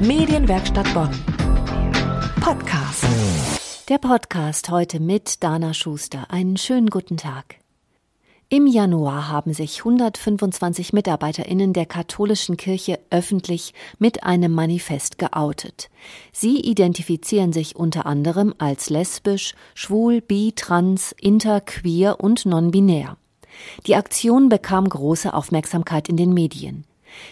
Medienwerkstatt Bonn. Podcast. Der Podcast heute mit Dana Schuster. Einen schönen guten Tag. Im Januar haben sich 125 Mitarbeiterinnen der katholischen Kirche öffentlich mit einem Manifest geoutet. Sie identifizieren sich unter anderem als lesbisch, schwul, bi, trans, inter, queer und non-binär. Die Aktion bekam große Aufmerksamkeit in den Medien.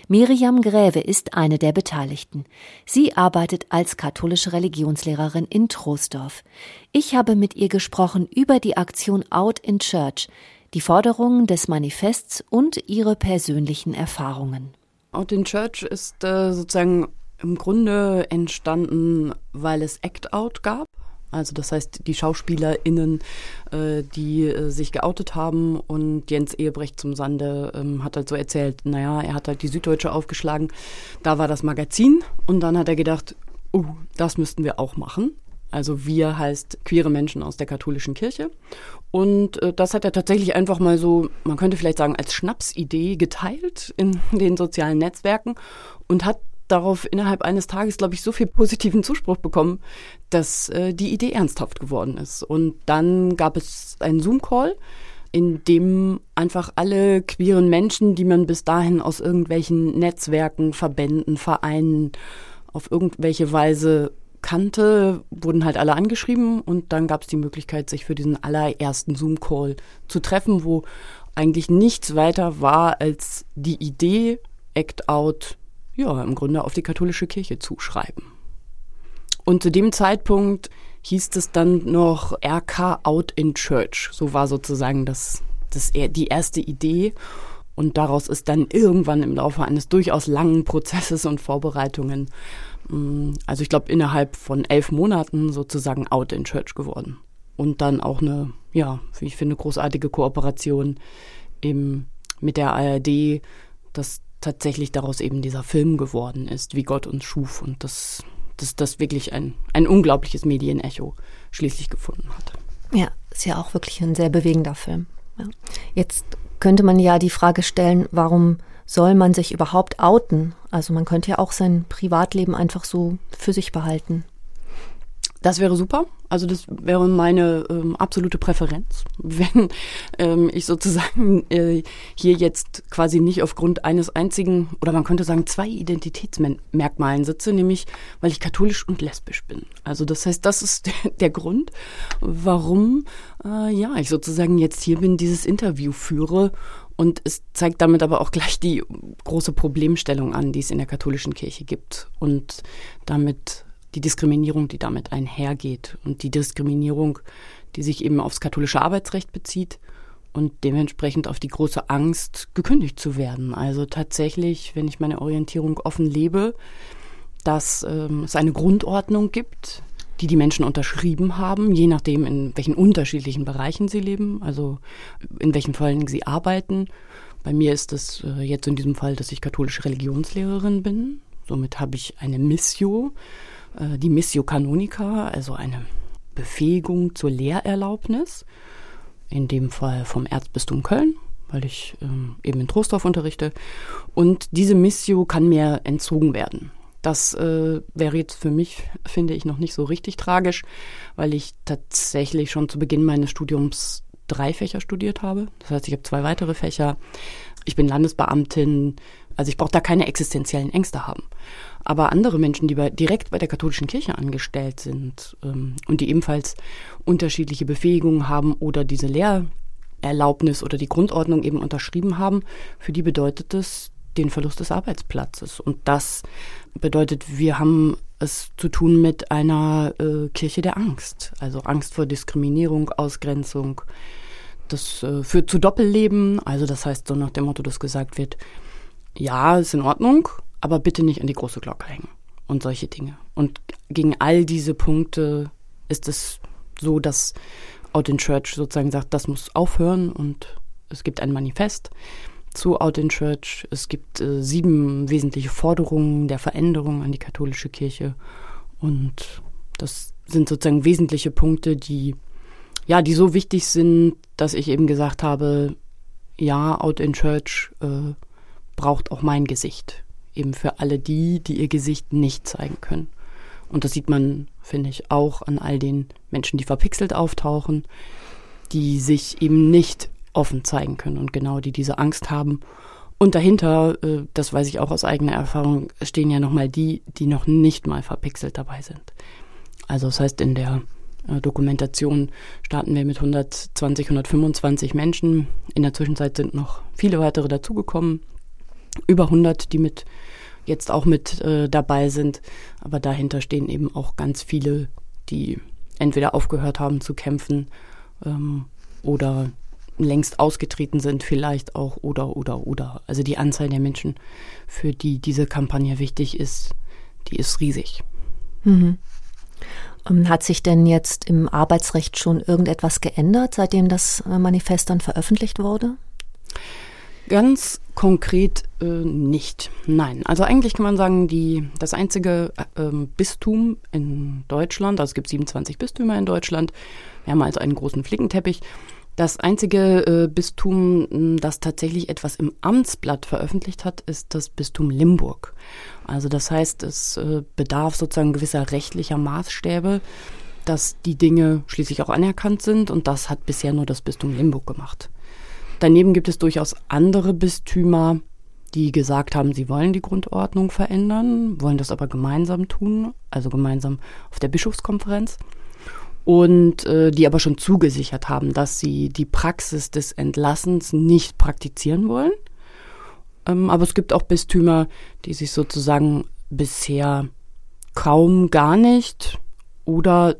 Miriam Gräve ist eine der Beteiligten. Sie arbeitet als katholische Religionslehrerin in Troisdorf. Ich habe mit ihr gesprochen über die Aktion Out in Church, die Forderungen des Manifests und ihre persönlichen Erfahrungen. Out in Church ist äh, sozusagen im Grunde entstanden, weil es Act Out gab. Also das heißt, die SchauspielerInnen, äh, die äh, sich geoutet haben und Jens Ehebrecht zum Sande ähm, hat halt so erzählt, naja, er hat halt die Süddeutsche aufgeschlagen, da war das Magazin und dann hat er gedacht, oh, das müssten wir auch machen. Also wir heißt queere Menschen aus der katholischen Kirche. Und äh, das hat er tatsächlich einfach mal so, man könnte vielleicht sagen, als Schnapsidee geteilt in den sozialen Netzwerken und hat darauf innerhalb eines Tages, glaube ich, so viel positiven Zuspruch bekommen, dass äh, die Idee ernsthaft geworden ist. Und dann gab es einen Zoom-Call, in dem einfach alle queeren Menschen, die man bis dahin aus irgendwelchen Netzwerken, Verbänden, Vereinen auf irgendwelche Weise kannte, wurden halt alle angeschrieben und dann gab es die Möglichkeit, sich für diesen allerersten Zoom-Call zu treffen, wo eigentlich nichts weiter war als die Idee, Act Out ja, im Grunde auf die katholische Kirche zuschreiben. Und zu dem Zeitpunkt hieß es dann noch RK Out in Church. So war sozusagen das, das die erste Idee. Und daraus ist dann irgendwann im Laufe eines durchaus langen Prozesses und Vorbereitungen, mm, also ich glaube innerhalb von elf Monaten sozusagen Out in Church geworden. Und dann auch eine, ja, wie ich finde, großartige Kooperation im, mit der ARD, dass tatsächlich daraus eben dieser Film geworden ist, wie Gott uns schuf und dass das, das wirklich ein, ein unglaubliches Medienecho schließlich gefunden hat. Ja, ist ja auch wirklich ein sehr bewegender Film. Ja. Jetzt könnte man ja die Frage stellen, warum soll man sich überhaupt outen? Also man könnte ja auch sein Privatleben einfach so für sich behalten. Das wäre super. Also das wäre meine ähm, absolute Präferenz, wenn ähm, ich sozusagen äh, hier jetzt quasi nicht aufgrund eines einzigen oder man könnte sagen zwei Identitätsmerkmalen sitze, nämlich weil ich katholisch und lesbisch bin. Also das heißt, das ist der, Grund, warum äh, ja ich sozusagen jetzt hier bin, dieses Interview führe und es zeigt damit aber auch gleich die große Problemstellung an, die es in der katholischen Kirche gibt und damit die Diskriminierung, die damit einhergeht und die Diskriminierung, die sich eben aufs katholische Arbeitsrecht bezieht und dementsprechend auf die große Angst, gekündigt zu werden. Also tatsächlich, wenn ich meine Orientierung offen lebe, dass ähm, es eine Grundordnung gibt, die die Menschen unterschrieben haben, je nachdem, in welchen unterschiedlichen Bereichen sie leben, also in welchen Fällen sie arbeiten. Bei mir ist es äh, jetzt in diesem Fall, dass ich katholische Religionslehrerin bin. Somit habe ich eine Missio äh, die Missio Canonica, also eine Befähigung zur Lehrerlaubnis, in dem Fall vom Erzbistum Köln, weil ich ähm, eben in Trostorf unterrichte. Und diese Missio kann mir entzogen werden. Das äh, wäre jetzt für mich, finde ich, noch nicht so richtig tragisch, weil ich tatsächlich schon zu Beginn meines Studiums drei Fächer studiert habe. Das heißt, ich habe zwei weitere Fächer. Ich bin Landesbeamtin, also ich brauche da keine existenziellen Ängste haben. Aber andere Menschen, die bei, direkt bei der katholischen Kirche angestellt sind ähm, und die ebenfalls unterschiedliche Befähigungen haben oder diese Lehrerlaubnis oder die Grundordnung eben unterschrieben haben, für die bedeutet es den Verlust des Arbeitsplatzes. Und das bedeutet, wir haben es zu tun mit einer äh, Kirche der Angst. Also Angst vor Diskriminierung, Ausgrenzung. Das äh, führt zu Doppelleben. Also das heißt so nach dem Motto, dass gesagt wird, ja, ist in Ordnung, aber bitte nicht an die große Glocke hängen und solche Dinge. Und gegen all diese Punkte ist es so, dass Out in Church sozusagen sagt, das muss aufhören und es gibt ein Manifest zu Out in Church. Es gibt äh, sieben wesentliche Forderungen der Veränderung an die katholische Kirche und das sind sozusagen wesentliche Punkte, die ja, die so wichtig sind, dass ich eben gesagt habe, ja, Out in Church äh, braucht auch mein Gesicht eben für alle die, die ihr Gesicht nicht zeigen können. Und das sieht man, finde ich, auch an all den Menschen, die verpixelt auftauchen, die sich eben nicht offen zeigen können und genau die diese Angst haben. Und dahinter, äh, das weiß ich auch aus eigener Erfahrung, stehen ja nochmal die, die noch nicht mal verpixelt dabei sind. Also das heißt, in der äh, Dokumentation starten wir mit 120, 125 Menschen. In der Zwischenzeit sind noch viele weitere dazugekommen. Über 100, die mit jetzt auch mit äh, dabei sind. Aber dahinter stehen eben auch ganz viele, die entweder aufgehört haben zu kämpfen ähm, oder längst ausgetreten sind, vielleicht auch oder oder oder. Also die Anzahl der Menschen, für die diese Kampagne wichtig ist, die ist riesig. Mhm. Ähm, hat sich denn jetzt im Arbeitsrecht schon irgendetwas geändert, seitdem das äh, Manifest dann veröffentlicht wurde? Ganz konkret äh, nicht. Nein. Also eigentlich kann man sagen, die, das einzige äh, Bistum in Deutschland, also es gibt 27 Bistümer in Deutschland, wir haben also einen großen Flickenteppich. Das einzige äh, Bistum, das tatsächlich etwas im Amtsblatt veröffentlicht hat, ist das Bistum Limburg. Also das heißt, es äh, bedarf sozusagen gewisser rechtlicher Maßstäbe, dass die Dinge schließlich auch anerkannt sind und das hat bisher nur das Bistum Limburg gemacht. Daneben gibt es durchaus andere Bistümer, die gesagt haben, sie wollen die Grundordnung verändern, wollen das aber gemeinsam tun, also gemeinsam auf der Bischofskonferenz. Und äh, die aber schon zugesichert haben, dass sie die Praxis des Entlassens nicht praktizieren wollen. Ähm, aber es gibt auch Bistümer, die sich sozusagen bisher kaum gar nicht oder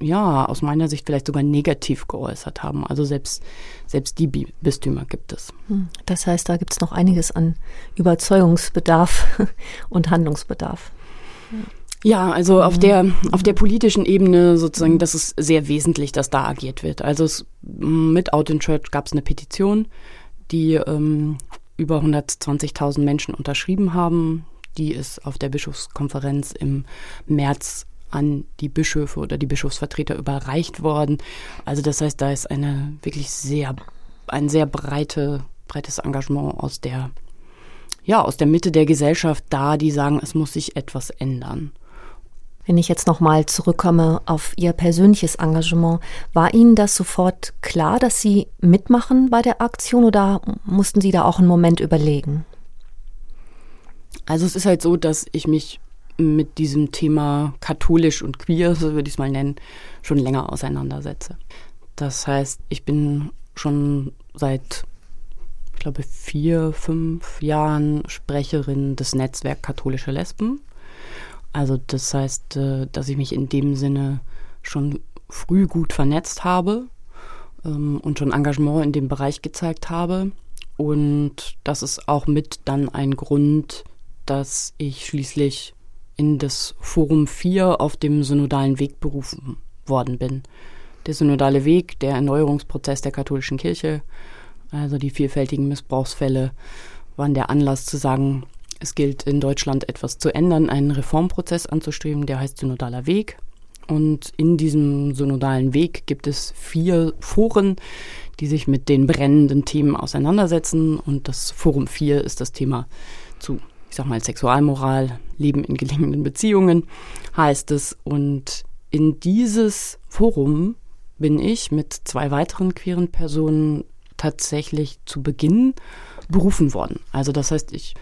ja, aus meiner Sicht vielleicht sogar negativ geäußert haben. Also selbst, selbst die Bistümer gibt es. Hm. Das heißt, da gibt es noch einiges an Überzeugungsbedarf und Handlungsbedarf. Ja, also auf der auf der politischen Ebene sozusagen, das ist sehr wesentlich, dass da agiert wird. Also es, mit Out in Church gab es eine Petition, die ähm, über 120.000 Menschen unterschrieben haben. Die ist auf der Bischofskonferenz im März an die Bischöfe oder die Bischofsvertreter überreicht worden. Also das heißt, da ist eine wirklich sehr, ein sehr breite, breites Engagement aus der, ja, aus der Mitte der Gesellschaft da, die sagen, es muss sich etwas ändern. Wenn ich jetzt nochmal zurückkomme auf Ihr persönliches Engagement, war Ihnen das sofort klar, dass Sie mitmachen bei der Aktion oder mussten Sie da auch einen Moment überlegen? Also es ist halt so, dass ich mich mit diesem Thema katholisch und queer, so würde ich es mal nennen, schon länger auseinandersetze. Das heißt, ich bin schon seit, ich glaube, vier, fünf Jahren Sprecherin des Netzwerks Katholische Lesben. Also das heißt, äh, dass ich mich in dem Sinne schon früh gut vernetzt habe ähm, und schon Engagement in dem Bereich gezeigt habe. Und das ist auch mit dann ein Grund, dass ich schließlich in das Forum 4 auf dem synodalen Weg berufen worden bin. Der synodale Weg, der Erneuerungsprozess der katholischen Kirche, also die vielfältigen Missbrauchsfälle, waren der Anlass zu sagen, es gilt in Deutschland etwas zu ändern, einen Reformprozess anzustreben, der heißt synodaler Weg. Und in diesem synodalen Weg gibt es vier Foren, die sich mit den brennenden Themen auseinandersetzen. Und das Forum 4 ist das Thema zu ich sag mal, Sexualmoral, Leben in gelingenden Beziehungen heißt es. Und in dieses Forum bin ich mit zwei weiteren queeren Personen tatsächlich zu Beginn berufen worden. Also das heißt, ich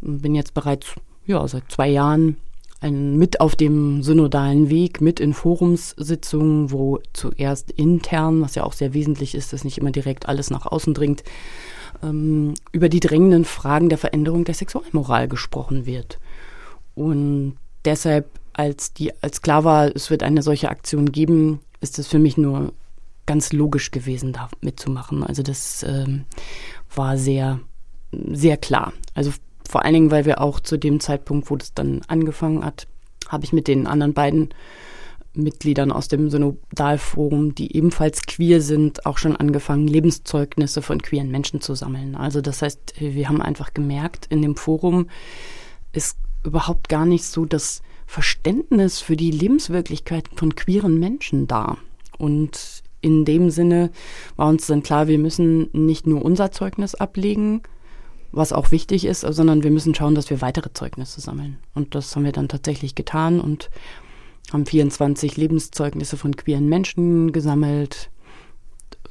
bin jetzt bereits ja, seit zwei Jahren ein, mit auf dem synodalen Weg, mit in Forumssitzungen, wo zuerst intern, was ja auch sehr wesentlich ist, dass nicht immer direkt alles nach außen dringt, ähm, über die drängenden Fragen der Veränderung der Sexualmoral gesprochen wird. Und deshalb, als, die, als klar war, es wird eine solche Aktion geben, ist es für mich nur ganz logisch gewesen, da mitzumachen. Also das ähm, war sehr, sehr klar. Also vor allen Dingen, weil wir auch zu dem Zeitpunkt, wo das dann angefangen hat, habe ich mit den anderen beiden Mitgliedern aus dem Synodalforum, die ebenfalls queer sind, auch schon angefangen, Lebenszeugnisse von queeren Menschen zu sammeln. Also das heißt, wir haben einfach gemerkt, in dem Forum ist überhaupt gar nicht so das Verständnis für die Lebenswirklichkeit von queeren Menschen da. Und in dem Sinne war uns dann klar, wir müssen nicht nur unser Zeugnis ablegen, was auch wichtig ist, sondern wir müssen schauen, dass wir weitere Zeugnisse sammeln. Und das haben wir dann tatsächlich getan und haben 24 Lebenszeugnisse von queeren Menschen gesammelt,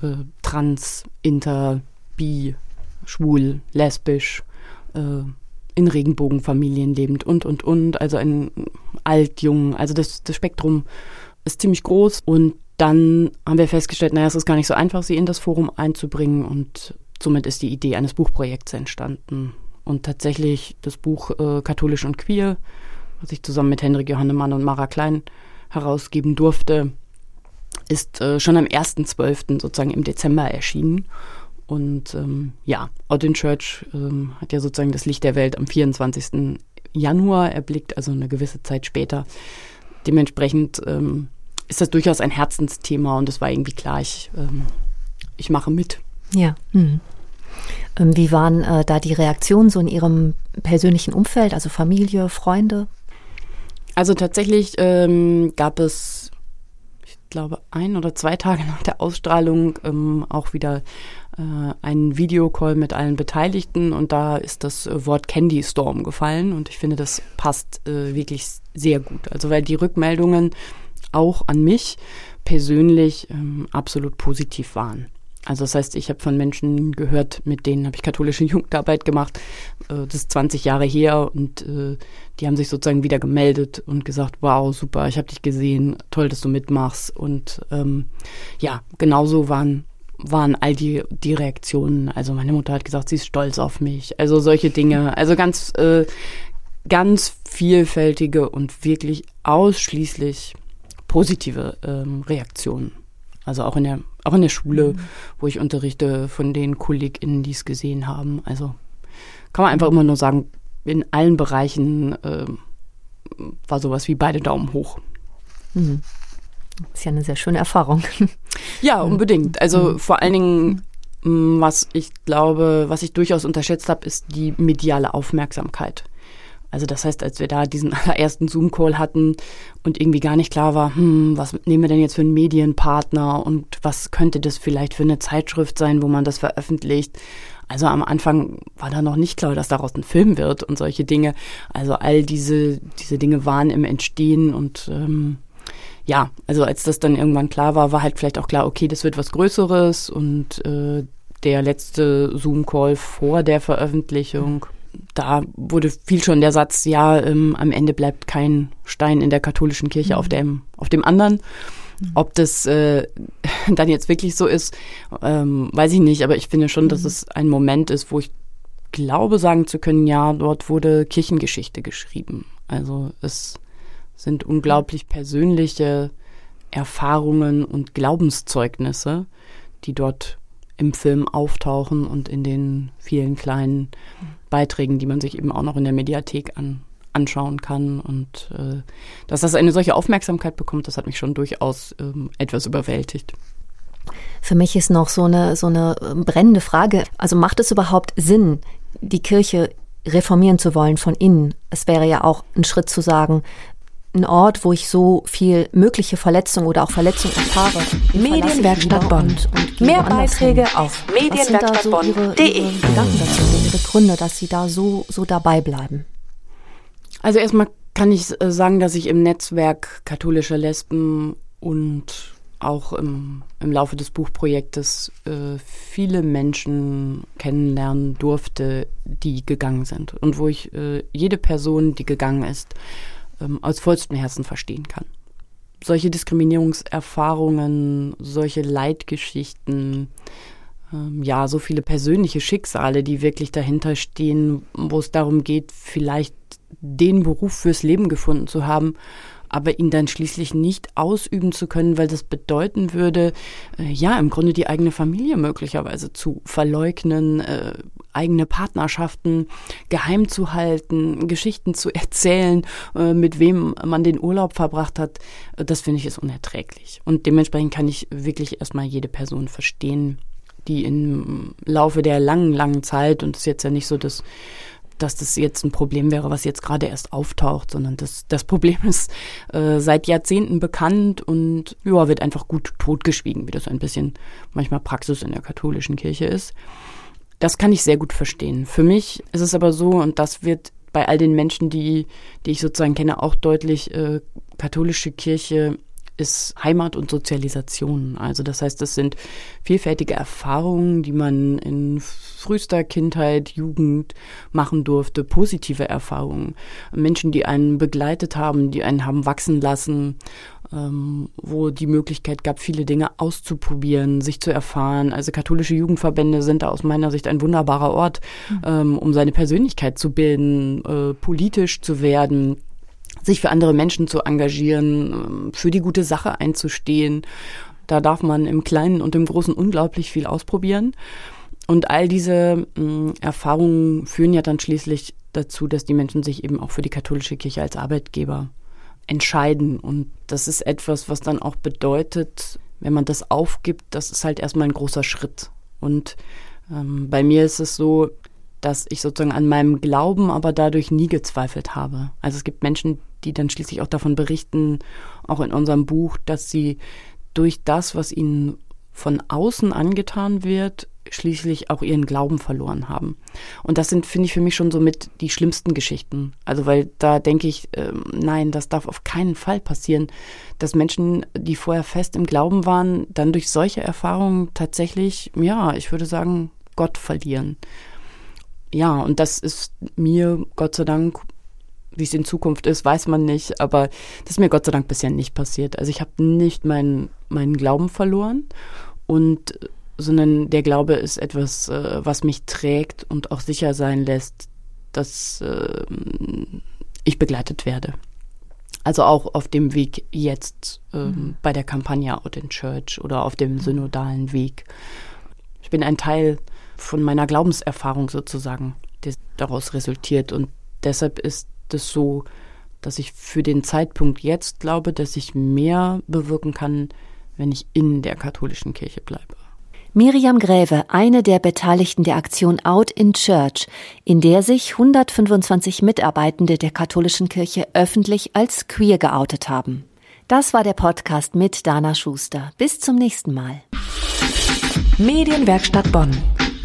äh, trans, inter, bi, schwul, lesbisch, äh, in Regenbogenfamilien lebend und, und, und, also ein alt, jung, also das, das Spektrum ist ziemlich groß und dann haben wir festgestellt, naja, es ist gar nicht so einfach, sie in das Forum einzubringen und somit ist die Idee eines Buchprojekts entstanden. Und tatsächlich das Buch äh, Katholisch und Queer, was ich zusammen mit Henrik Johannemann und Mara Klein herausgeben durfte, ist äh, schon am 1.12. sozusagen im Dezember erschienen. Und ähm, ja, Odin Church ähm, hat ja sozusagen das Licht der Welt am 24. Januar erblickt, also eine gewisse Zeit später. Dementsprechend ähm, ist das durchaus ein Herzensthema und es war irgendwie klar, ich, ähm, ich mache mit. Ja. Hm. Wie waren äh, da die Reaktionen so in Ihrem persönlichen Umfeld, also Familie, Freunde? Also tatsächlich ähm, gab es, ich glaube, ein oder zwei Tage nach der Ausstrahlung ähm, auch wieder einen Videocall mit allen Beteiligten und da ist das Wort Candy Storm gefallen und ich finde, das passt äh, wirklich sehr gut. Also weil die Rückmeldungen auch an mich persönlich ähm, absolut positiv waren. Also das heißt, ich habe von Menschen gehört, mit denen habe ich katholische Jugendarbeit gemacht. Äh, das ist 20 Jahre her und äh, die haben sich sozusagen wieder gemeldet und gesagt, wow, super, ich habe dich gesehen, toll, dass du mitmachst. Und ähm, ja, genauso waren waren all die, die Reaktionen. Also meine Mutter hat gesagt, sie ist stolz auf mich. Also solche Dinge. Also ganz, äh, ganz vielfältige und wirklich ausschließlich positive ähm, Reaktionen. Also auch in der, auch in der Schule, mhm. wo ich unterrichte, von den KollegInnen, die es gesehen haben. Also kann man einfach immer nur sagen, in allen Bereichen äh, war sowas wie beide Daumen hoch. Mhm. Das ist ja eine sehr schöne Erfahrung. Ja, unbedingt. Also mhm. vor allen Dingen, mm, was ich glaube, was ich durchaus unterschätzt habe, ist die mediale Aufmerksamkeit. Also das heißt, als wir da diesen allerersten Zoom-Call hatten und irgendwie gar nicht klar war, hm, was nehmen wir denn jetzt für einen Medienpartner und was könnte das vielleicht für eine Zeitschrift sein, wo man das veröffentlicht. Also am Anfang war da noch nicht klar, dass daraus ein Film wird und solche Dinge. Also all diese, diese Dinge waren im Entstehen und ähm, ja, also als das dann irgendwann klar war, war halt vielleicht auch klar, okay, das wird was Größeres und äh, der letzte Zoom-Call vor der Veröffentlichung da wurde viel schon der Satz, ja, ähm, am Ende bleibt kein Stein in der katholischen Kirche mhm. auf, dem, auf dem anderen. Mhm. Ob das äh, dann jetzt wirklich so ist, ähm, weiß ich nicht, aber ich finde schon, mhm. dass es ein Moment ist, wo ich glaube sagen zu können, ja, dort wurde Kirchengeschichte geschrieben. Also es sind unglaublich persönliche Erfahrungen und Glaubenszeugnisse, die dort im Film auftauchen und in den vielen kleinen Beiträgen, die man sich eben auch noch in der Mediathek an, anschauen kann. Und äh, dass das eine solche Aufmerksamkeit bekommt, das hat mich schon durchaus ähm, etwas überwältigt. Für mich ist noch so eine, so eine ähm, brennende Frage. Also macht es überhaupt Sinn, die Kirche reformieren zu wollen von innen? Es wäre ja auch ein Schritt zu sagen, ein Ort, wo ich so viel mögliche Verletzung oder auch Verletzung erfahre. Medienwerkstatt Bonn. Und, und Mehr Beiträge hin. auf medienwerkstattbonn.de. So Gedanken dazu, Ihre Gründe, dass Sie da so, so dabei bleiben. Also erstmal kann ich äh, sagen, dass ich im Netzwerk katholischer Lesben und auch im, im Laufe des Buchprojektes äh, viele Menschen kennenlernen durfte, die gegangen sind. Und wo ich äh, jede Person, die gegangen ist, ähm, aus vollstem Herzen verstehen kann. Solche Diskriminierungserfahrungen, solche Leidgeschichten, ähm, ja, so viele persönliche Schicksale, die wirklich dahinter stehen, wo es darum geht, vielleicht den Beruf fürs Leben gefunden zu haben aber ihn dann schließlich nicht ausüben zu können, weil das bedeuten würde, äh, ja, im Grunde die eigene Familie möglicherweise zu verleugnen, äh, eigene Partnerschaften geheim zu halten, Geschichten zu erzählen, äh, mit wem man den Urlaub verbracht hat, äh, das finde ich ist unerträglich. Und dementsprechend kann ich wirklich erstmal jede Person verstehen, die im Laufe der langen, langen Zeit, und es ist jetzt ja nicht so, dass dass das jetzt ein Problem wäre, was jetzt gerade erst auftaucht, sondern das, das Problem ist äh, seit Jahrzehnten bekannt und ja, wird einfach gut totgeschwiegen, wie das ein bisschen manchmal Praxis in der katholischen Kirche ist. Das kann ich sehr gut verstehen. Für mich ist es aber so, und das wird bei all den Menschen, die, die ich sozusagen kenne, auch deutlich, äh, katholische Kirche ist Heimat und Sozialisation. Also das heißt, das sind vielfältige Erfahrungen, die man in frühester Kindheit, Jugend machen durfte, positive Erfahrungen. Menschen, die einen begleitet haben, die einen haben wachsen lassen, ähm, wo die Möglichkeit gab, viele Dinge auszuprobieren, sich zu erfahren. Also katholische Jugendverbände sind da aus meiner Sicht ein wunderbarer Ort, mhm. ähm, um seine Persönlichkeit zu bilden, äh, politisch zu werden sich für andere Menschen zu engagieren, ähm, für die gute Sache einzustehen. Da darf man im Kleinen und im Großen unglaublich viel ausprobieren. Und all diese äh, Erfahrungen führen ja dann schließlich dazu, dass die Menschen sich eben auch für die katholische Kirche als Arbeitgeber entscheiden. Und das ist etwas, was dann auch bedeutet, wenn man das aufgibt, das ist halt erstmal ein großer Schritt. Und ähm, bei mir ist es so, dass ich sozusagen an meinem Glauben aber dadurch nie gezweifelt habe. Also es gibt Menschen, die dann schließlich auch davon berichten, auch in unserem Buch, dass sie durch das, was ihnen von außen angetan wird, schließlich auch ihren Glauben verloren haben. Und das sind, finde ich, für mich schon so mit die schlimmsten Geschichten. Also, weil da denke ich, äh, nein, das darf auf keinen Fall passieren, dass Menschen, die vorher fest im Glauben waren, dann durch solche Erfahrungen tatsächlich, ja, ich würde sagen, Gott verlieren ja, und das ist mir Gott sei Dank, wie es in Zukunft ist, weiß man nicht, aber das ist mir Gott sei Dank bisher nicht passiert. Also ich habe nicht meinen meinen Glauben verloren und sondern der Glaube ist etwas, äh, was mich trägt und auch sicher sein lässt, dass äh, ich begleitet werde. Also auch auf dem Weg jetzt ähm, mhm. bei der Kampagne Out in Church oder auf dem synodalen Weg. Ich bin ein Teil von meiner Glaubenserfahrung sozusagen, die daraus resultiert. Und deshalb ist es so, dass ich für den Zeitpunkt jetzt glaube, dass ich mehr bewirken kann, wenn ich in der katholischen Kirche bleibe. Miriam Gräve, eine der Beteiligten der Aktion Out in Church, in der sich 125 Mitarbeitende der katholischen Kirche öffentlich als queer geoutet haben. Das war der Podcast mit Dana Schuster. Bis zum nächsten Mal. Medienwerkstatt Bonn.